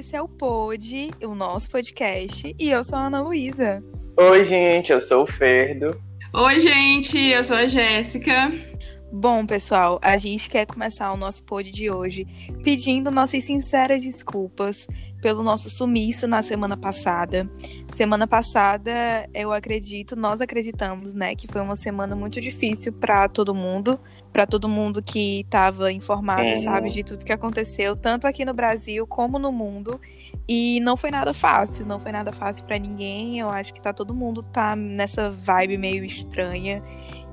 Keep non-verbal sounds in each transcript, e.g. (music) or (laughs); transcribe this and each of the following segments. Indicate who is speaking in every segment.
Speaker 1: esse é o Pod, o nosso podcast, e eu sou a Ana Luísa.
Speaker 2: Oi, gente, eu sou o Ferdo.
Speaker 3: Oi, gente, eu sou a Jéssica.
Speaker 1: Bom, pessoal, a gente quer começar o nosso pod de hoje pedindo nossas sinceras desculpas pelo nosso sumiço na semana passada. Semana passada, eu acredito, nós acreditamos, né, que foi uma semana muito difícil para todo mundo, para todo mundo que estava informado, é. sabe, de tudo que aconteceu, tanto aqui no Brasil como no mundo. E não foi nada fácil, não foi nada fácil para ninguém. Eu acho que tá todo mundo tá nessa vibe meio estranha.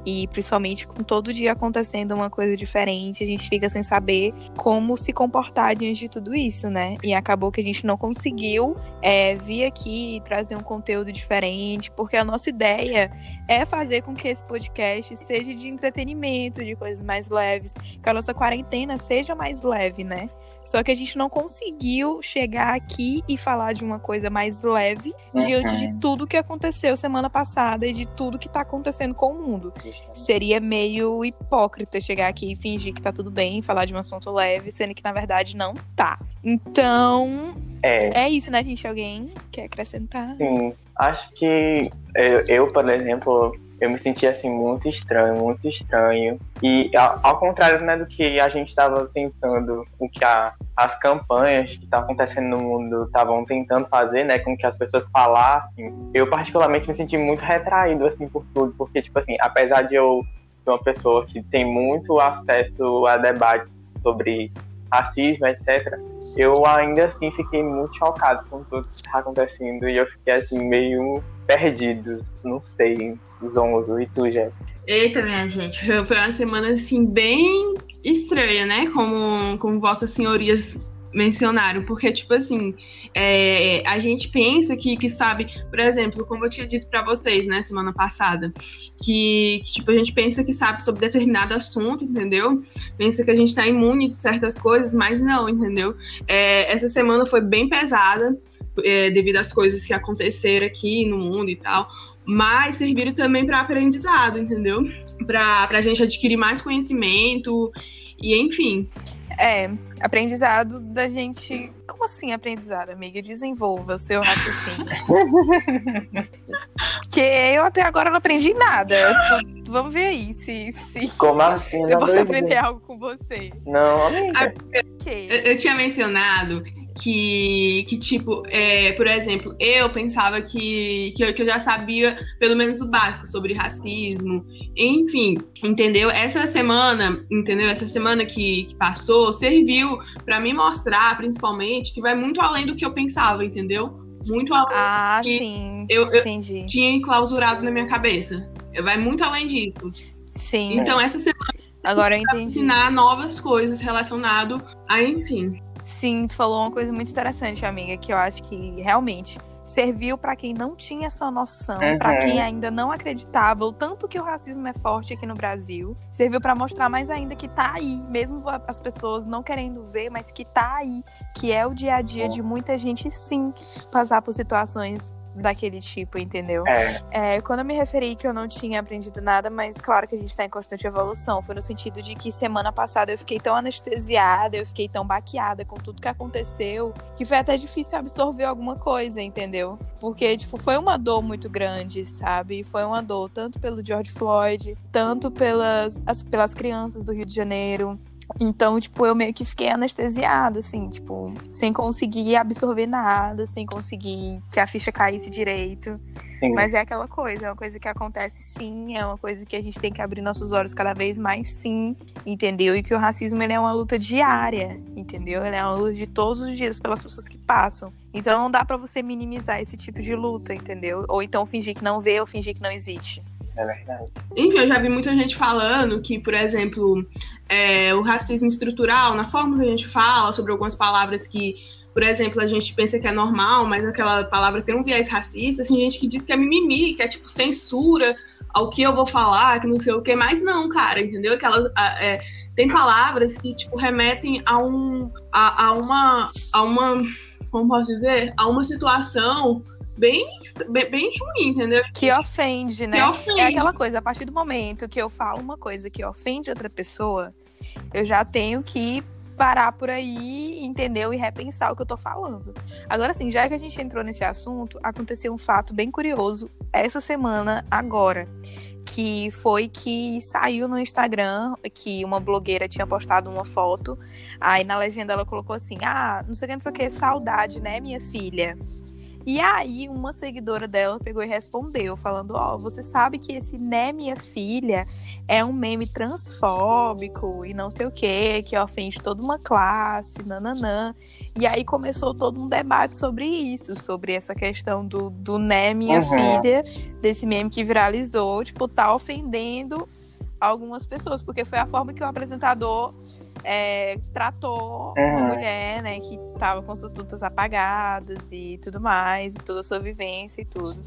Speaker 1: E principalmente com todo dia acontecendo uma coisa diferente, a gente fica sem saber como se comportar diante de tudo isso, né? E acabou que a gente não conseguiu é, vir aqui trazer um conteúdo diferente, porque a nossa ideia é fazer com que esse podcast seja de entretenimento, de coisas mais leves, que a nossa quarentena seja mais leve, né? Só que a gente não conseguiu chegar aqui e falar de uma coisa mais leve uhum. diante de tudo que aconteceu semana passada e de tudo que tá acontecendo com o mundo. Seria meio hipócrita chegar aqui e fingir que tá tudo bem, falar de um assunto leve, sendo que na verdade não tá. Então, é, é isso, né, gente? Alguém quer acrescentar?
Speaker 2: Sim, acho que eu, eu por exemplo, eu me senti assim muito estranho, muito estranho. E ao, contrário né, do que a gente estava tentando, o que a, as campanhas que estavam acontecendo no mundo estavam tentando fazer, né, com que as pessoas falassem, eu particularmente me senti muito retraído assim por tudo, porque tipo assim, apesar de eu ser uma pessoa que tem muito acesso a debates sobre racismo, etc, eu ainda assim fiquei muito chocado com tudo que está acontecendo e eu fiquei assim meio perdido, não sei, zonzo. E tu, Jéssica?
Speaker 3: Eita, minha gente, foi uma semana assim bem estranha, né? Como, como vossas senhorias mencionaram, porque, tipo assim, é, a gente pensa que, que sabe, por exemplo, como eu tinha dito para vocês, né, semana passada, que, que, tipo, a gente pensa que sabe sobre determinado assunto, entendeu? Pensa que a gente tá imune de certas coisas, mas não, entendeu? É, essa semana foi bem pesada, é, devido às coisas que aconteceram aqui no mundo e tal, mas serviram também para aprendizado, entendeu? Para a gente adquirir mais conhecimento e enfim.
Speaker 1: É, aprendizado da gente. Como assim aprendizado, amiga? Desenvolva seu raciocínio. (laughs) Porque eu até agora não aprendi nada. Tô... Vamos ver aí se. se...
Speaker 2: Como assim?
Speaker 1: Eu posso aprender algo com você.
Speaker 2: Não, amiga.
Speaker 3: Ah, okay. eu, eu tinha mencionado que, que tipo, é, por exemplo, eu pensava que, que eu, que, eu, já sabia pelo menos o básico sobre racismo, enfim, entendeu? Essa semana, entendeu? Essa semana que, que passou serviu para me mostrar, principalmente, que vai muito além do que eu pensava, entendeu? Muito além
Speaker 1: ah,
Speaker 3: que
Speaker 1: sim.
Speaker 3: eu, eu Entendi. tinha enclausurado na minha cabeça. Vai muito além disso.
Speaker 1: Sim.
Speaker 3: Então, essa semana
Speaker 1: Agora eu entendi.
Speaker 3: ensinar novas coisas relacionado a, enfim,
Speaker 1: Sim, tu falou uma coisa muito interessante, amiga, que eu acho que realmente serviu para quem não tinha essa noção, uhum. para quem ainda não acreditava o tanto que o racismo é forte aqui no Brasil. Serviu para mostrar mais ainda que tá aí, mesmo as pessoas não querendo ver, mas que tá aí, que é o dia a dia de muita gente sim passar por situações daquele tipo, entendeu?
Speaker 2: É.
Speaker 1: é. Quando eu me referi que eu não tinha aprendido nada, mas claro que a gente está em constante evolução, foi no sentido de que semana passada eu fiquei tão anestesiada, eu fiquei tão baqueada com tudo que aconteceu, que foi até difícil absorver alguma coisa, entendeu? Porque, tipo, foi uma dor muito grande, sabe? Foi uma dor tanto pelo George Floyd, tanto pelas, as, pelas crianças do Rio de Janeiro, então, tipo, eu meio que fiquei anestesiada, assim, tipo, sem conseguir absorver nada, sem conseguir que a ficha caísse direito. Sim. Mas é aquela coisa, é uma coisa que acontece sim, é uma coisa que a gente tem que abrir nossos olhos cada vez mais sim, entendeu? E que o racismo ele é uma luta diária, entendeu? Ele é uma luta de todos os dias pelas pessoas que passam. Então não dá para você minimizar esse tipo de luta, entendeu? Ou então fingir que não vê ou fingir que não existe.
Speaker 2: É verdade.
Speaker 3: Enfim, eu já vi muita gente falando que, por exemplo, é, o racismo estrutural, na forma que a gente fala sobre algumas palavras que, por exemplo, a gente pensa que é normal, mas aquela palavra tem um viés racista, tem gente que diz que é mimimi, que é tipo censura ao que eu vou falar, que não sei o que, mas não, cara, entendeu? Aquelas. É, tem palavras que, tipo, remetem a um. a, a uma. a uma. como posso dizer? A uma situação bem, bem, bem ruim, entendeu?
Speaker 1: Que ofende, né?
Speaker 3: Que ofende.
Speaker 1: É aquela coisa, a partir do momento que eu falo uma coisa que ofende outra pessoa, eu já tenho que parar por aí, entendeu? E repensar o que eu tô falando. Agora, assim, já que a gente entrou nesse assunto, aconteceu um fato bem curioso essa semana, agora. Que foi que saiu no Instagram que uma blogueira tinha postado uma foto. Aí na legenda ela colocou assim: Ah, não sei o que, não sei o que, saudade, né, minha filha? E aí, uma seguidora dela pegou e respondeu, falando: Ó, oh, você sabe que esse né, minha filha, é um meme transfóbico e não sei o que, que ofende toda uma classe, nananã. E aí começou todo um debate sobre isso, sobre essa questão do, do né, minha uhum. filha, desse meme que viralizou, tipo, tá ofendendo algumas pessoas, porque foi a forma que o apresentador é, tratou uhum. uma mulher, né, que tava com suas lutas apagadas e tudo mais, e toda a sua vivência e tudo.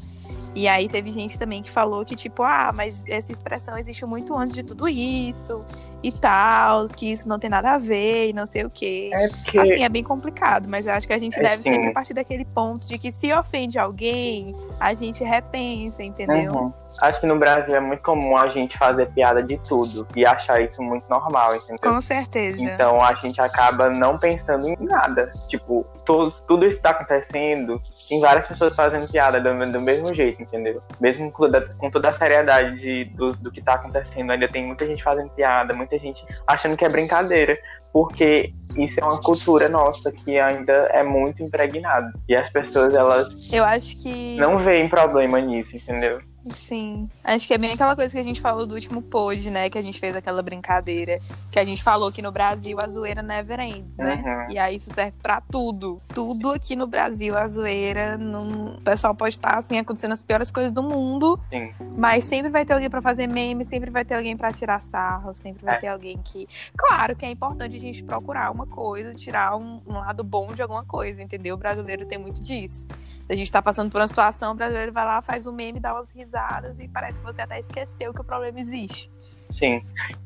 Speaker 1: E aí teve gente também que falou que, tipo, ah, mas essa expressão existe muito antes de tudo isso e tal, que isso não tem nada a ver e não sei o quê. É porque... Assim, é bem complicado, mas eu acho que a gente é deve sim. sempre partir daquele ponto de que se ofende alguém, a gente repensa, entendeu?
Speaker 2: Uhum. Acho que no Brasil é muito comum a gente fazer piada de tudo e achar isso muito normal, entendeu?
Speaker 1: Com certeza.
Speaker 2: Então a gente acaba não pensando em nada. Tipo, tudo, tudo isso tá acontecendo, tem várias pessoas fazendo piada do, do mesmo jeito, entendeu? Mesmo com, com toda a seriedade de, do, do que tá acontecendo, ainda tem muita gente fazendo piada, muita gente achando que é brincadeira porque isso é uma cultura nossa que ainda é muito impregnada. E as pessoas, elas.
Speaker 1: Eu acho que.
Speaker 2: Não veem problema nisso, entendeu?
Speaker 1: Sim. Acho que é bem aquela coisa que a gente falou do último pod, né? Que a gente fez aquela brincadeira. Que a gente falou que no Brasil a zoeira never ends, né? Uhum. E aí isso serve pra tudo. Tudo aqui no Brasil, a zoeira. Não... O pessoal pode estar, assim, acontecendo as piores coisas do mundo.
Speaker 2: Sim.
Speaker 1: Mas sempre vai ter alguém pra fazer meme, sempre vai ter alguém pra tirar sarro, sempre vai é. ter alguém que. Claro que é importante a gente procurar uma coisa, tirar um, um lado bom de alguma coisa, entendeu? O brasileiro tem muito disso a gente tá passando por uma situação, o brasileiro vai lá, faz um meme, dá umas risadas e parece que você até esqueceu que o problema existe.
Speaker 2: Sim.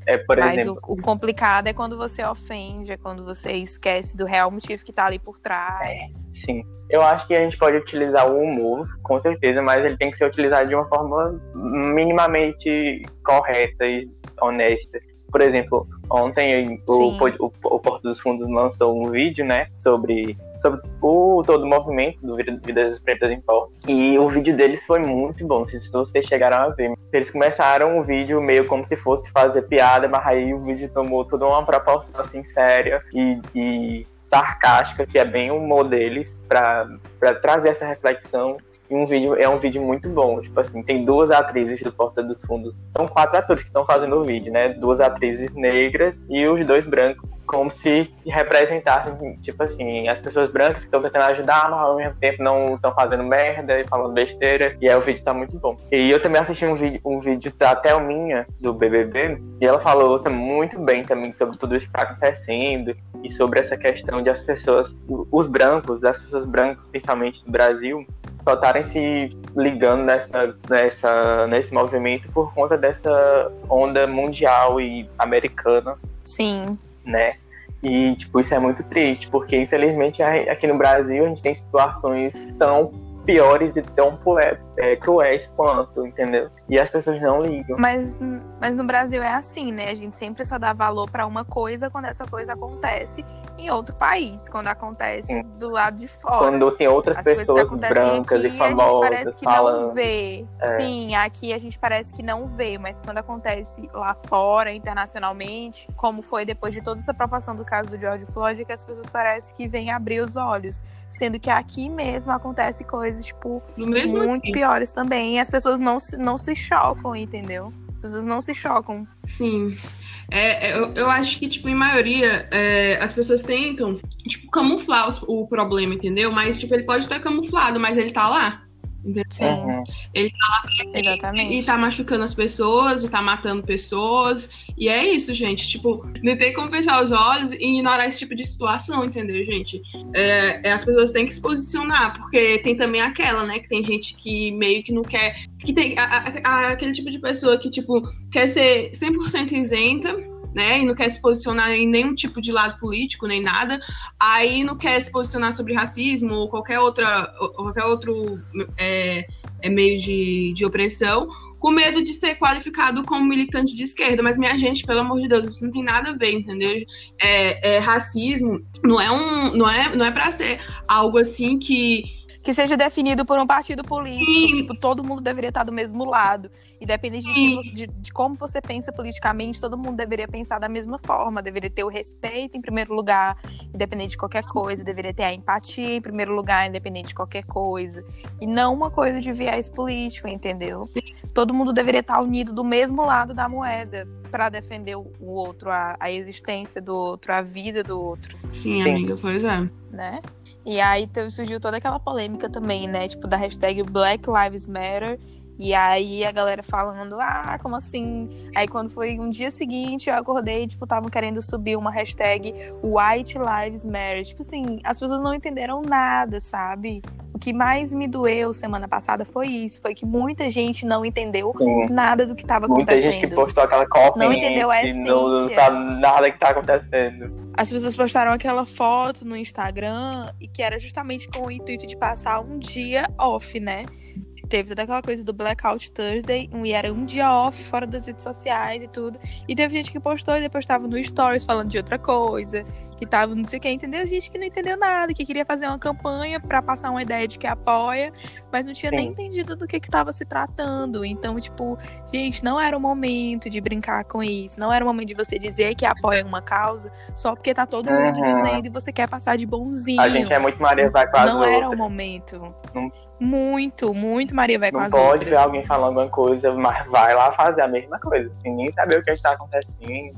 Speaker 2: É, por
Speaker 1: Mas
Speaker 2: exemplo...
Speaker 1: o, o, complicado é quando você ofende, é quando você esquece do real motivo que tá ali por trás. É,
Speaker 2: sim. Eu acho que a gente pode utilizar o humor, com certeza, mas ele tem que ser utilizado de uma forma minimamente correta e honesta. Por exemplo, ontem o, o, o, Porto dos Fundos lançou um vídeo, né, sobre, sobre o todo o movimento do Vidas Pretas em Pó. E o vídeo deles foi muito bom, se vocês chegaram a ver. Eles começaram o vídeo meio como se fosse fazer piada, mas aí o vídeo tomou toda uma proporção assim séria e, e sarcástica, que é bem o humor deles, para trazer essa reflexão um vídeo é um vídeo muito bom. Tipo assim, tem duas atrizes do Porta dos Fundos. São quatro atores que estão fazendo o vídeo, né? Duas atrizes negras e os dois brancos, como se representassem, tipo assim, as pessoas brancas que estão tentando ajudar, mas ao mesmo tempo não estão fazendo merda e falando besteira. E aí o vídeo tá muito bom. E eu também assisti um vídeo, um vídeo da Thelminha, do BBB, e ela falou muito bem também sobre tudo isso que tá acontecendo e sobre essa questão de as pessoas, os brancos, as pessoas brancas, principalmente do Brasil, só estarem se ligando nessa, nessa, nesse movimento por conta dessa onda mundial e americana.
Speaker 1: Sim.
Speaker 2: Né? E, tipo, isso é muito triste, porque infelizmente aqui no Brasil a gente tem situações tão piores e tão é, cruéis quanto, entendeu? E as pessoas não ligam.
Speaker 1: Mas, mas no Brasil é assim, né? A gente sempre só dá valor para uma coisa quando essa coisa acontece em outro país, quando acontece Sim. do lado de fora.
Speaker 2: Quando tem outras As pessoas brancas aqui, e famosas a gente parece que falando.
Speaker 1: não vê. É. Sim, aqui a gente parece que não vê, mas quando acontece lá fora, internacionalmente, como foi depois de toda essa proporção do caso do George Floyd, é que as pessoas parecem que vêm abrir os olhos. Sendo que aqui mesmo acontece coisas, tipo, muito aqui. Também. E as pessoas não, não se chocam, entendeu? As pessoas não se chocam.
Speaker 3: Sim. É, é, eu, eu acho que, tipo, em maioria, é, as pessoas tentam, tipo, camuflar o problema, entendeu? Mas, tipo, ele pode estar camuflado, mas ele tá lá.
Speaker 1: Uhum.
Speaker 3: Ele tá lá Exatamente. e tá machucando as pessoas, e tá matando pessoas. E é isso, gente. Tipo, não tem como fechar os olhos e ignorar esse tipo de situação, entendeu, gente? É, é, as pessoas têm que se posicionar, porque tem também aquela, né? Que tem gente que meio que não quer. Que tem a, a, aquele tipo de pessoa que, tipo, quer ser 100% isenta né? E não quer se posicionar em nenhum tipo de lado político, nem nada. Aí não quer se posicionar sobre racismo ou qualquer outra, ou qualquer outro é, é meio de, de opressão, com medo de ser qualificado como militante de esquerda. Mas, minha gente, pelo amor de Deus, isso não tem nada a ver, entendeu? É, é racismo não é um. Não é, não é pra ser algo assim que
Speaker 1: que seja definido por um partido político. Sim. Tipo, todo mundo deveria estar do mesmo lado. Independente de, de, de, como você pensa politicamente, todo mundo deveria pensar da mesma forma. Deveria ter o respeito em primeiro lugar, independente de qualquer coisa. Deveria ter a empatia em primeiro lugar, independente de qualquer coisa. E não uma coisa de viés político, entendeu? Todo mundo deveria estar unido do mesmo lado da moeda para defender o outro, a, a existência do outro, a vida do outro.
Speaker 3: Sim, Sim. amiga, pois é.
Speaker 1: Né? E aí surgiu toda aquela polêmica também, né? Tipo, da hashtag Black Lives Matter. E aí a galera falando, ah, como assim? Aí quando foi um dia seguinte, eu acordei, tipo, estavam querendo subir uma hashtag White Lives Matter. Tipo assim, as pessoas não entenderam nada, sabe? O que mais me doeu semana passada foi isso, foi que muita gente não entendeu Sim. nada do que estava acontecendo.
Speaker 2: Muita gente que postou aquela cópia
Speaker 1: não entendeu a essência.
Speaker 2: Não, não sabe nada que tá acontecendo.
Speaker 1: As pessoas postaram aquela foto no Instagram e que era justamente com o intuito de passar um dia off, né? Teve toda aquela coisa do Blackout Thursday, e era um dia off fora das redes sociais e tudo. E teve gente que postou e depois tava no Stories falando de outra coisa, que tava não sei o que, entendeu? Gente que não entendeu nada, que queria fazer uma campanha para passar uma ideia de que apoia, mas não tinha Sim. nem entendido do que que tava se tratando. Então, tipo, gente, não era o momento de brincar com isso, não era o momento de você dizer que apoia uma causa só porque tá todo mundo uhum. dizendo e você quer passar de bonzinho.
Speaker 2: A gente é muito Maria vai quase
Speaker 1: Não era o momento. Não muito, muito Maria vai
Speaker 2: não
Speaker 1: com as
Speaker 2: pode
Speaker 1: outras.
Speaker 2: ver alguém falando alguma coisa, mas vai lá fazer a mesma coisa, sem nem saber o que está acontecendo.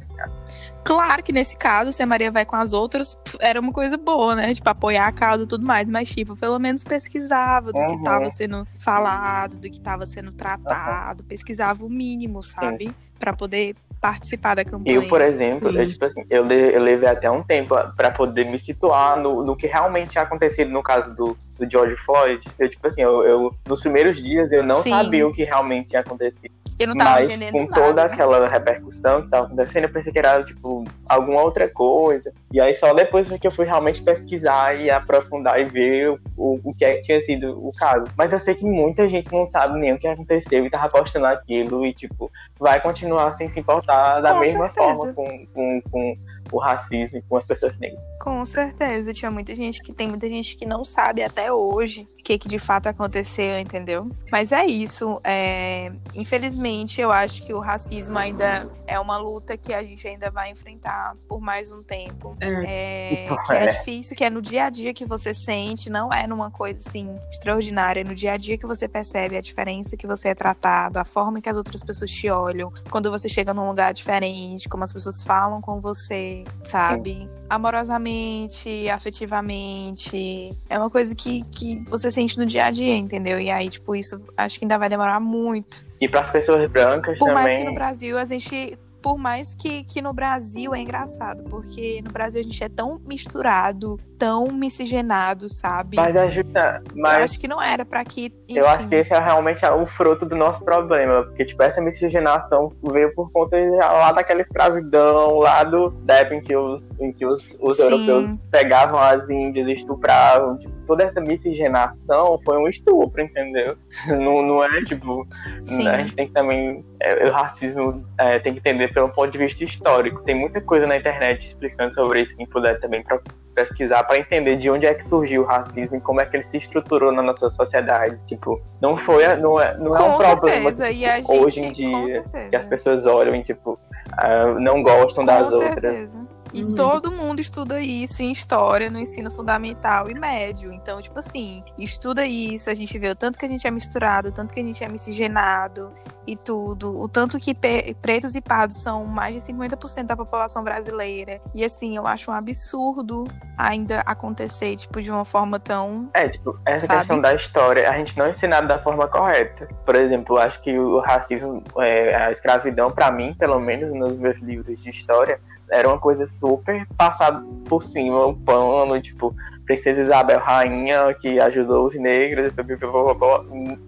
Speaker 1: Claro que nesse caso, se a Maria vai com as outras, era uma coisa boa, né? Tipo, apoiar a causa e tudo mais, mas, tipo, pelo menos pesquisava do uhum. que estava sendo falado, do que estava sendo tratado, uhum. pesquisava o mínimo, sabe? para poder participar da campanha.
Speaker 2: Eu, por exemplo, eu, tipo assim, eu, eu levei até um tempo para poder me situar no, no que realmente tinha acontecido no caso do, do George Floyd. Eu, tipo assim, eu, eu nos primeiros dias eu não Sim. sabia o que realmente tinha acontecido.
Speaker 1: Eu não tava
Speaker 2: Mas
Speaker 1: entendendo
Speaker 2: com
Speaker 1: nada.
Speaker 2: toda aquela repercussão que tava acontecendo, eu pensei que era, tipo, alguma outra coisa. E aí só depois que eu fui realmente pesquisar e aprofundar e ver o, o, o que é que tinha sido o caso. Mas eu sei que muita gente não sabe nem o que aconteceu e tava postando aquilo e, tipo, vai continuar sem se importar da
Speaker 1: Com
Speaker 2: mesma
Speaker 1: certeza.
Speaker 2: forma com, com, com o racismo e com as pessoas negras.
Speaker 1: Com certeza, tinha muita gente que tem muita gente que não sabe até hoje o que, que de fato aconteceu, entendeu? Mas é isso. É... Infelizmente, eu acho que o racismo ainda é uma luta que a gente ainda vai enfrentar por mais um tempo. É... que é
Speaker 2: É.
Speaker 1: difícil, que é no dia a dia que você sente, não é numa coisa assim extraordinária, é no dia a dia que você percebe a diferença que você é tratado, a forma que as outras pessoas te olham, quando você chega num lugar diferente, como as pessoas falam com você, sabe? Amorosamente, afetivamente. É uma coisa que, que você sente no dia a dia, entendeu? E aí, tipo, isso acho que ainda vai demorar muito.
Speaker 2: E para as pessoas brancas
Speaker 1: Por mais
Speaker 2: também.
Speaker 1: que no Brasil a gente. Por mais que, que no Brasil é engraçado, porque no Brasil a gente é tão misturado, tão miscigenado, sabe?
Speaker 2: Mas ajuda.
Speaker 1: Eu
Speaker 2: Mas
Speaker 1: acho que não era pra que.
Speaker 2: Eu
Speaker 1: enfim.
Speaker 2: acho que esse é realmente o fruto do nosso problema, porque tipo, essa miscigenação veio por conta lá daquela escravidão, lá do, da época em que os, em que os, os europeus pegavam as índias e estupravam. Tipo, toda essa miscigenação foi um estupro, entendeu? (laughs) Não, não é tipo.
Speaker 1: Sim.
Speaker 2: A gente tem que também. é, o racismo é, tem que entender pelo ponto de vista histórico. Tem muita coisa na internet explicando sobre isso, quem puder também pra pesquisar para entender de onde é que surgiu o racismo e como é que ele se estruturou na nossa sociedade. Tipo, não foi, não é, não é
Speaker 1: Com
Speaker 2: um problema
Speaker 1: certeza,
Speaker 2: tipo,
Speaker 1: gente,
Speaker 2: hoje em
Speaker 1: com
Speaker 2: dia
Speaker 1: certeza.
Speaker 2: que as pessoas olham e tipo ah, não gostam das
Speaker 1: Com
Speaker 2: outras.
Speaker 1: E
Speaker 3: Uhum.
Speaker 1: todo mundo estuda isso em história no ensino fundamental e médio. Então, tipo assim, estuda isso, a gente vê o tanto que a gente é misturado, o tanto que a gente é miscigenado e tudo, o tanto que pretos e pardos são mais de 50% da população brasileira. E assim, eu acho um absurdo ainda acontecer, tipo, de uma forma tão.
Speaker 2: É, tipo, essa
Speaker 1: Sabe?
Speaker 2: questão da história, a gente não é ensinado da forma correta. Por exemplo, eu acho que o racismo, é, a escravidão, pra mim, pelo menos nos meus livros de história, era uma coisa super passada por cima, um pano, tipo, Princesa Isabel Rainha, que ajudou os negros,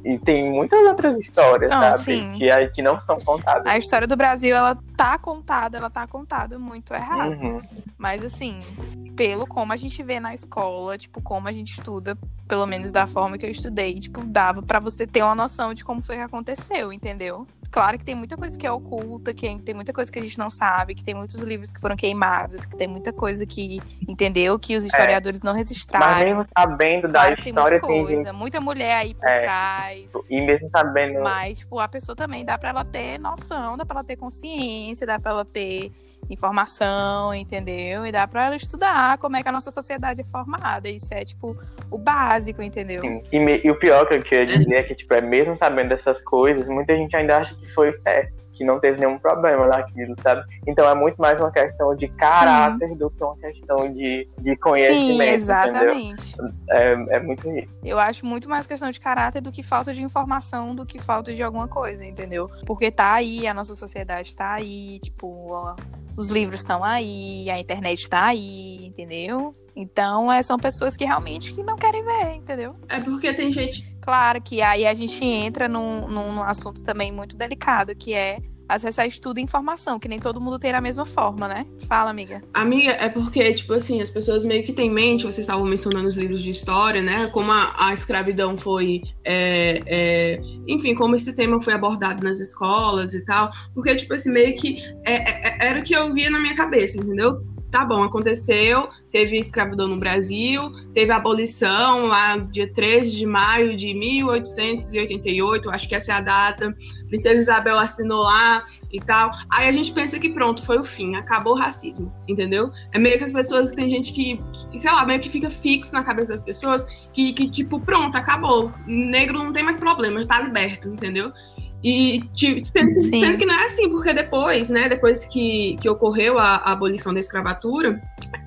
Speaker 2: e tem muitas outras histórias, não, sabe? Que, que não são contadas.
Speaker 1: A história do Brasil, ela tá contada, ela tá contada muito errado. Uhum. Mas assim, pelo como a gente vê na escola, tipo, como a gente estuda, pelo menos da forma que eu estudei, tipo, dava para você ter uma noção de como foi que aconteceu, entendeu? Claro que tem muita coisa que é oculta, que tem muita coisa que a gente não sabe, que tem muitos livros que foram queimados, que tem muita coisa que, entendeu? Que os historiadores é. não registraram. Mas
Speaker 2: mesmo sabendo claro, da história,
Speaker 1: tem muita, coisa, muita mulher aí por é. trás.
Speaker 2: E mesmo sabendo.
Speaker 1: Mas, tipo, a pessoa também dá pra ela ter noção, dá pra ela ter consciência, dá pra ela ter informação, entendeu? E dá para ela estudar como é que a nossa sociedade é formada. Isso é, tipo, o básico, entendeu? Sim.
Speaker 2: E, me, e o pior que eu queria dizer é que, tipo, é mesmo sabendo dessas coisas, muita gente ainda acha que foi certo que não teve nenhum problema naquilo, sabe? Então é muito mais uma questão de caráter Sim. do que uma questão de, de conhecimento. Sim, exatamente. É, é muito isso.
Speaker 1: Eu acho muito mais questão de caráter do que falta de informação, do que falta de alguma coisa, entendeu? Porque tá aí, a nossa sociedade tá aí, tipo, os livros estão aí, a internet está aí, entendeu? Então, é, são pessoas que realmente que não querem ver, entendeu?
Speaker 3: É porque tem gente.
Speaker 1: Claro que aí a gente entra num, num assunto também muito delicado, que é acessar estudo e informação, que nem todo mundo tem da mesma forma, né? Fala, amiga.
Speaker 3: Amiga, é porque, tipo assim, as pessoas meio que têm em mente, vocês estavam mencionando os livros de história, né? Como a, a escravidão foi. É, é, enfim, como esse tema foi abordado nas escolas e tal. Porque, tipo assim, meio que é, é, é era o que eu via na minha cabeça, entendeu? Tá bom, aconteceu, teve escravidão no Brasil, teve a abolição lá dia 13 de maio de 1888, acho que essa é a data. Princesa Isabel assinou lá e tal. Aí a gente pensa que pronto, foi o fim, acabou o racismo, entendeu? É meio que as pessoas, tem gente que, que sei lá, meio que fica fixo na cabeça das pessoas que, que tipo, pronto, acabou. Negro não tem mais problema, já tá liberto, entendeu? E tipo, sendo, sendo, que não é assim, porque depois, né, depois que, que ocorreu a, a abolição da escravatura,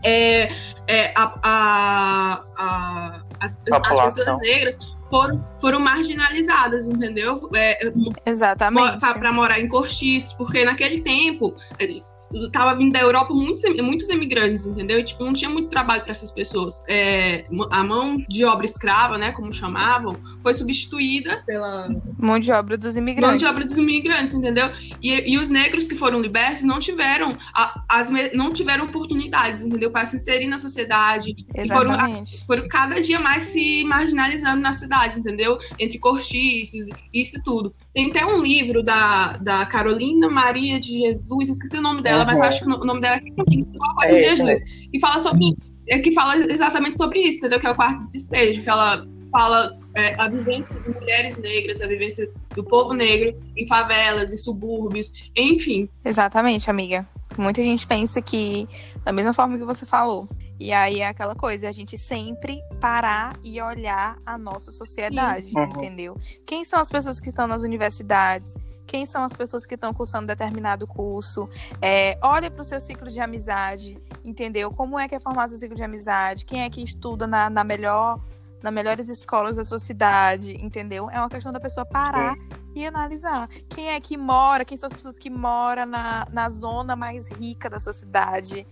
Speaker 3: é, é, a, a, a as, as, pessoas negras foram, foram marginalizadas, entendeu? É,
Speaker 1: Exatamente.
Speaker 3: Para morar em cortiços, porque naquele tempo tava vindo da Europa muitos, muitos imigrantes, entendeu? E, tipo, não tinha muito trabalho para essas pessoas. É, a mão de obra escrava, né, como chamavam, foi substituída pela...
Speaker 1: Mão de obra dos imigrantes. Mão
Speaker 3: de obra dos imigrantes, entendeu? E, e os negros que foram libertos não tiveram, a, as, não tiveram oportunidades, entendeu? Para se inserir na sociedade.
Speaker 1: Exatamente.
Speaker 3: Foram, foram cada dia mais se marginalizando na cidade, entendeu? Entre cortiços, isso tudo. Tem até um livro da, da Carolina Maria de Jesus, esqueci o nome dela, dela, mas eu acho que o nome dela é, é Jesus. E fala sobre. É que fala exatamente sobre isso, entendeu? Que é o quarto despejo, que ela fala é, a vivência de mulheres negras, a vivência do povo negro em favelas, em subúrbios, enfim.
Speaker 1: Exatamente, amiga. Muita gente pensa que, da mesma forma que você falou, e aí é aquela coisa, a gente sempre parar e olhar a nossa sociedade, uhum. entendeu? Quem são as pessoas que estão nas universidades? Quem são as pessoas que estão cursando determinado curso, é, olha para o seu ciclo de amizade, entendeu? Como é que é formado o ciclo de amizade, quem é que estuda na, na melhor, nas melhores escolas da sua cidade, entendeu? É uma questão da pessoa parar Sim. e analisar. Quem é que mora, quem são as pessoas que moram na, na zona mais rica da sua cidade,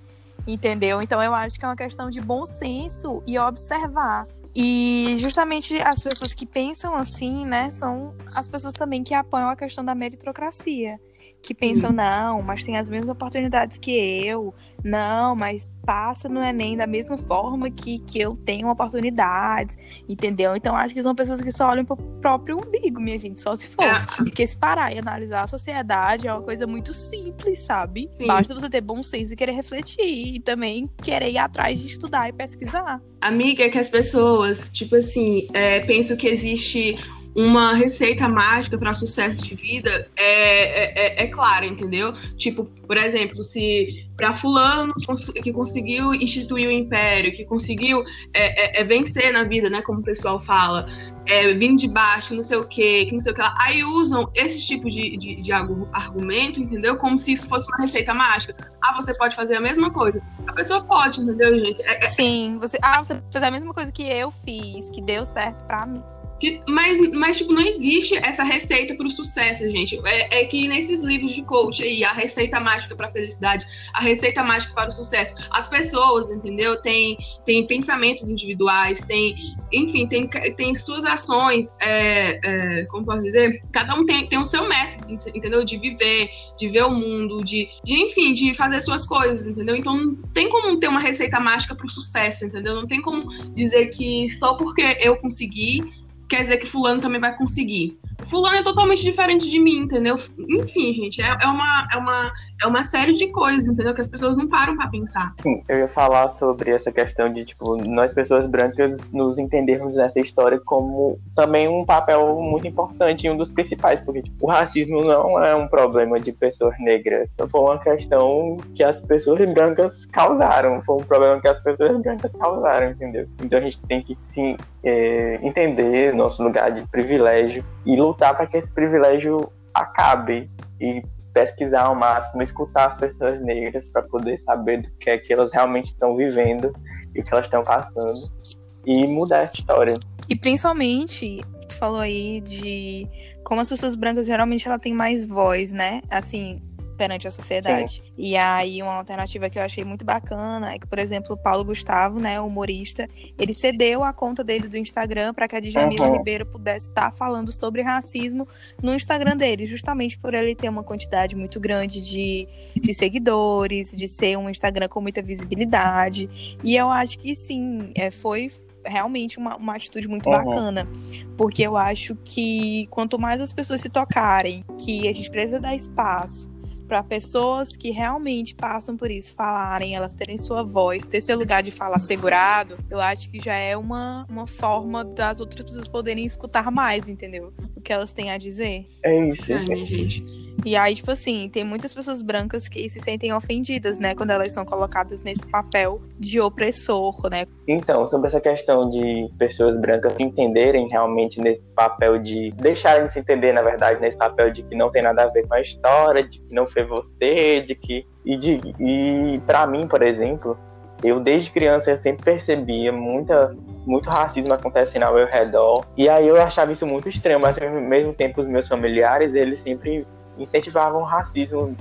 Speaker 1: entendeu? Então eu acho que é uma questão de bom senso e observar. E justamente as pessoas que pensam assim, né, são as pessoas também que apoiam a questão da meritocracia que pensam, não, mas tem as mesmas oportunidades que eu, não, mas passa no Enem da mesma forma que, que eu tenho oportunidades, entendeu? Então acho que são pessoas que só olham pro próprio umbigo, minha gente, só se for. É. Porque se parar e analisar a sociedade é uma coisa muito simples, sabe? Sim. Basta você ter bom senso e querer refletir e também querer ir atrás de estudar e pesquisar.
Speaker 3: Amiga, é que as pessoas, tipo assim, é, pensam que existe uma receita mágica para sucesso de vida é, é, é, é clara, entendeu? Tipo, por exemplo, se para fulano que conseguiu instituir o império, que conseguiu é, é, é, vencer na vida, né? Como o pessoal fala, é, vindo de baixo, não sei o quê, que não sei o que lá. Aí usam esse tipo de, de, de, argumento, entendeu? Como se isso fosse uma receita mágica. Ah, você pode fazer a mesma coisa. A pessoa pode, entendeu, gente?
Speaker 1: Sim, você. Ah, você fez a mesma coisa que eu fiz, que deu certo para mim.
Speaker 3: Mas, mas, tipo, não existe essa receita para o sucesso, gente. É, é, que nesses livros de coach aí, a receita mágica para a felicidade, a receita mágica para o sucesso, as pessoas, entendeu? Tem, tem pensamentos individuais, tem, enfim, tem, tem suas ações, é, é, como posso dizer? Cada um tem, tem o seu método, entendeu? De viver, de ver o mundo, de, de, enfim, de fazer suas coisas, entendeu? Então não tem como ter uma receita mágica para o sucesso, entendeu? Não tem como dizer que só porque eu consegui quer dizer que fulano também vai conseguir. Fulano é totalmente diferente de mim, entendeu? Enfim, gente, é, é, uma, é, uma, é uma série de coisas, entendeu? Que as pessoas não param para pensar.
Speaker 2: Sim, eu ia falar sobre essa questão de, tipo, nós pessoas brancas nos entendermos nessa história como também um papel muito importante e um dos principais, porque tipo, o racismo não é um problema de pessoas negras, foi uma questão que as pessoas brancas causaram, foi um problema que as pessoas brancas causaram, entendeu? Então a gente tem que sim é, entender nosso lugar de privilégio e lutar para que esse privilégio acabe e pesquisar ao máximo, escutar as pessoas negras para poder saber do que é que elas realmente estão vivendo e o que elas estão passando e mudar essa história.
Speaker 1: E principalmente, tu falou aí de como as pessoas brancas geralmente ela tem mais voz, né? Assim, perante a sociedade. Sim. E aí, uma alternativa que eu achei muito bacana é que, por exemplo, o Paulo Gustavo, né, o humorista, ele cedeu a conta dele do Instagram para que a Djamila uhum. Ribeiro pudesse estar tá falando sobre racismo no Instagram dele, justamente por ele ter uma quantidade muito grande de, de seguidores, de ser um Instagram com muita visibilidade. E eu acho que sim, é, foi realmente uma, uma atitude muito uhum. bacana. Porque eu acho que quanto mais as pessoas se tocarem, que a gente precisa dar espaço para pessoas que realmente passam por isso falarem, elas terem sua voz, ter seu lugar de fala segurado, eu acho que já é uma, uma forma das outras pessoas poderem escutar mais, entendeu? O que elas têm a dizer.
Speaker 2: É isso, Ai, gente.
Speaker 1: E aí, tipo assim, tem muitas pessoas brancas que se sentem ofendidas, né? Quando elas são colocadas nesse papel de opressor, né?
Speaker 2: Então, sobre essa questão de pessoas brancas entenderem realmente nesse papel de. deixarem de se entender, na verdade, nesse papel de que não tem nada a ver com a história, de que não foi você, de que. E, de, e para mim, por exemplo, eu desde criança eu sempre percebia muita muito racismo acontecendo ao meu redor. E aí eu achava isso muito estranho, mas ao mesmo tempo os meus familiares, eles sempre incentivavam racismo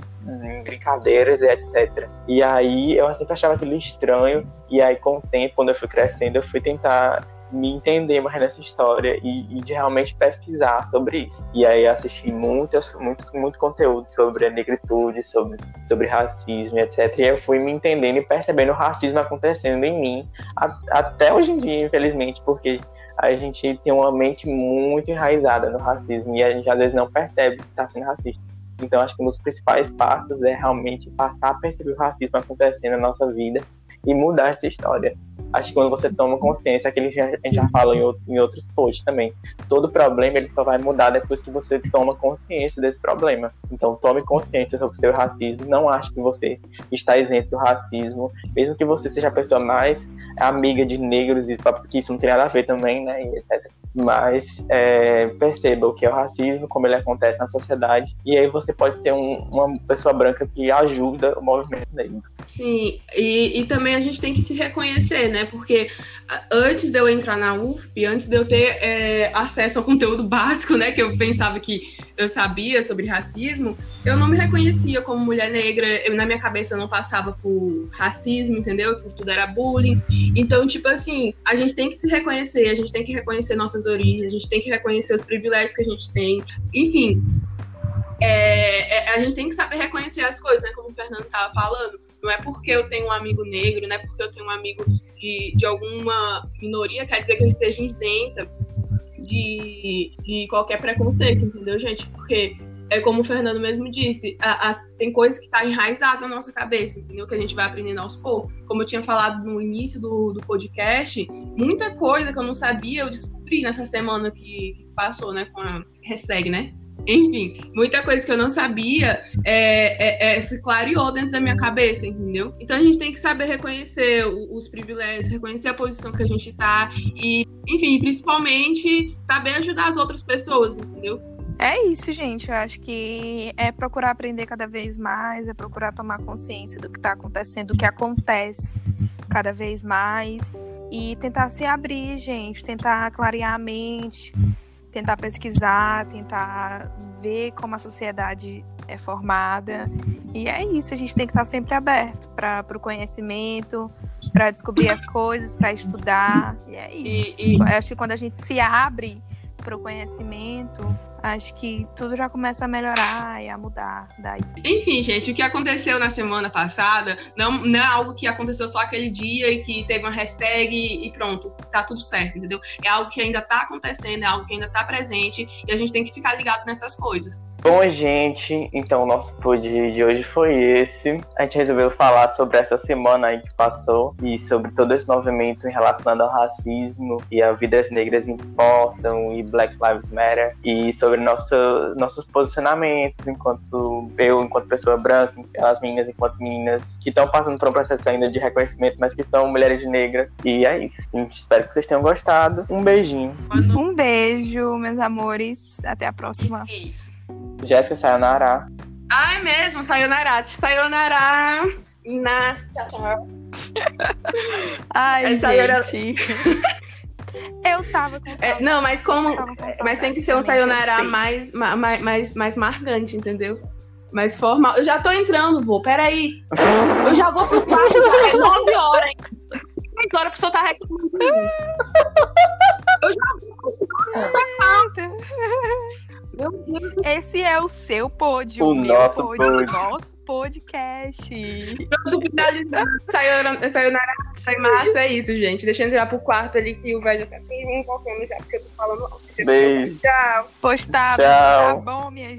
Speaker 2: brincadeiras etc. E aí eu sempre achava aquilo estranho, e aí com o tempo, quando eu fui crescendo, eu fui tentar me entender mais nessa história e, e, de realmente pesquisar sobre isso. E aí assisti muitas, muitos, muito conteúdo sobre a negritude, sobre, sobre racismo, etc. E eu fui me entendendo e percebendo o racismo acontecendo em mim, a, até hoje em dia, infelizmente, porque a gente tem uma mente muito enraizada no racismo e a gente às vezes não percebe que está sendo racista. Então, acho que um dos principais passos é realmente passar a perceber o racismo acontecendo na nossa vida e mudar essa história. Acho que quando você toma consciência, aquele a gente já falou em, em outros posts também, todo problema ele só vai mudar depois que você toma consciência desse problema. Então, tome consciência sobre o seu racismo. Não ache que você está isento do racismo, mesmo que você seja a pessoa mais amiga de negros, que isso não tem nada a ver também, né? E etc mas é, perceba o que é o racismo, como ele acontece na sociedade, e aí você pode ser um, uma pessoa branca que ajuda o movimento negro.
Speaker 3: Sim, e, e também a gente tem que se reconhecer, né? Porque antes de eu entrar na UFP, antes de eu ter é, acesso ao conteúdo básico, né? Que eu pensava que eu sabia sobre racismo, eu não me reconhecia como mulher negra, eu, na minha cabeça não passava por racismo, entendeu? Por tudo era bullying. Então, tipo assim, a gente tem que se reconhecer, a gente tem que reconhecer nossas origens, a gente tem que reconhecer os privilégios que a gente tem. Enfim, é, é, a gente tem que saber reconhecer as coisas, né? Como o Fernando estava falando. Não é porque eu tenho um amigo negro, não é porque eu tenho um amigo de, de alguma minoria, quer dizer que eu esteja isenta de, de qualquer preconceito, entendeu, gente? Porque é como o Fernando mesmo disse, a, a, tem coisas que tá enraizadas na nossa cabeça, entendeu? Que a gente vai aprendendo aos poucos. Como eu tinha falado no início do, do podcast, muita coisa que eu não sabia eu descobri nessa semana que, que passou, né? Com a hashtag, né? Enfim, muita coisa que eu não sabia é, é, é, se clareou dentro da minha cabeça, entendeu? Então a gente tem que saber reconhecer os privilégios, reconhecer a posição que a gente tá e, enfim, principalmente saber ajudar as outras pessoas, entendeu?
Speaker 1: É isso, gente. Eu acho que é procurar aprender cada vez mais, é procurar tomar consciência do que está acontecendo, do que acontece cada vez mais e tentar se abrir, gente, tentar clarear a mente, tentar pesquisar, tentar ver como a sociedade é formada. E é isso, a gente tem que estar sempre aberto para o conhecimento, para descobrir as coisas, para estudar. E é isso. E, e... Eu acho que quando a gente se abre para o conhecimento, acho que tudo já começa a melhorar e a mudar daí.
Speaker 3: Enfim, gente, o que aconteceu na semana passada não, não é algo que aconteceu só aquele dia e que teve uma hashtag e pronto, tá tudo certo, entendeu? É algo que ainda tá acontecendo, é algo que ainda tá presente e a gente tem que ficar ligado nessas coisas.
Speaker 2: Bom, gente, então o nosso pod de hoje foi esse. A gente resolveu falar sobre essa semana aí que passou e sobre todo esse movimento relacionado ao racismo e a vidas negras importam e Black Lives Matter e sobre sobre nosso, nossos posicionamentos enquanto eu, enquanto pessoa branca, as meninas enquanto meninas que estão passando por um processo ainda de reconhecimento, mas que são mulheres negras. E é isso. gente espero que vocês tenham gostado. Um beijinho.
Speaker 1: Um beijo, meus amores. Até a próxima.
Speaker 2: Jéssica Sayonara.
Speaker 3: É mesmo, Sayonara. Sayonara. Inácio, tchau.
Speaker 1: Ai, é, gente. (laughs) Eu tava com
Speaker 3: é, Não, mas como. Mas tem que ser um sayonara mais, mais, mais, mais marcante, entendeu? Mais formal. Eu já tô entrando, vô. Peraí. Eu já vou pro quarto, é 9 horas. 10 horas a pessoa tá reclamando. Eu já vou.
Speaker 1: Esse é o seu pod,
Speaker 2: o, o nosso pod, pod.
Speaker 1: nosso podcast.
Speaker 3: Pronto, finalizando. Saiu, saiu na saiu março, é isso, gente. Deixa eu entrar pro quarto ali que o velho já tá me invocando já, porque eu tô falando
Speaker 2: Beijo.
Speaker 1: Tchau. Postar.
Speaker 2: Tchau.
Speaker 1: Tá bom, minha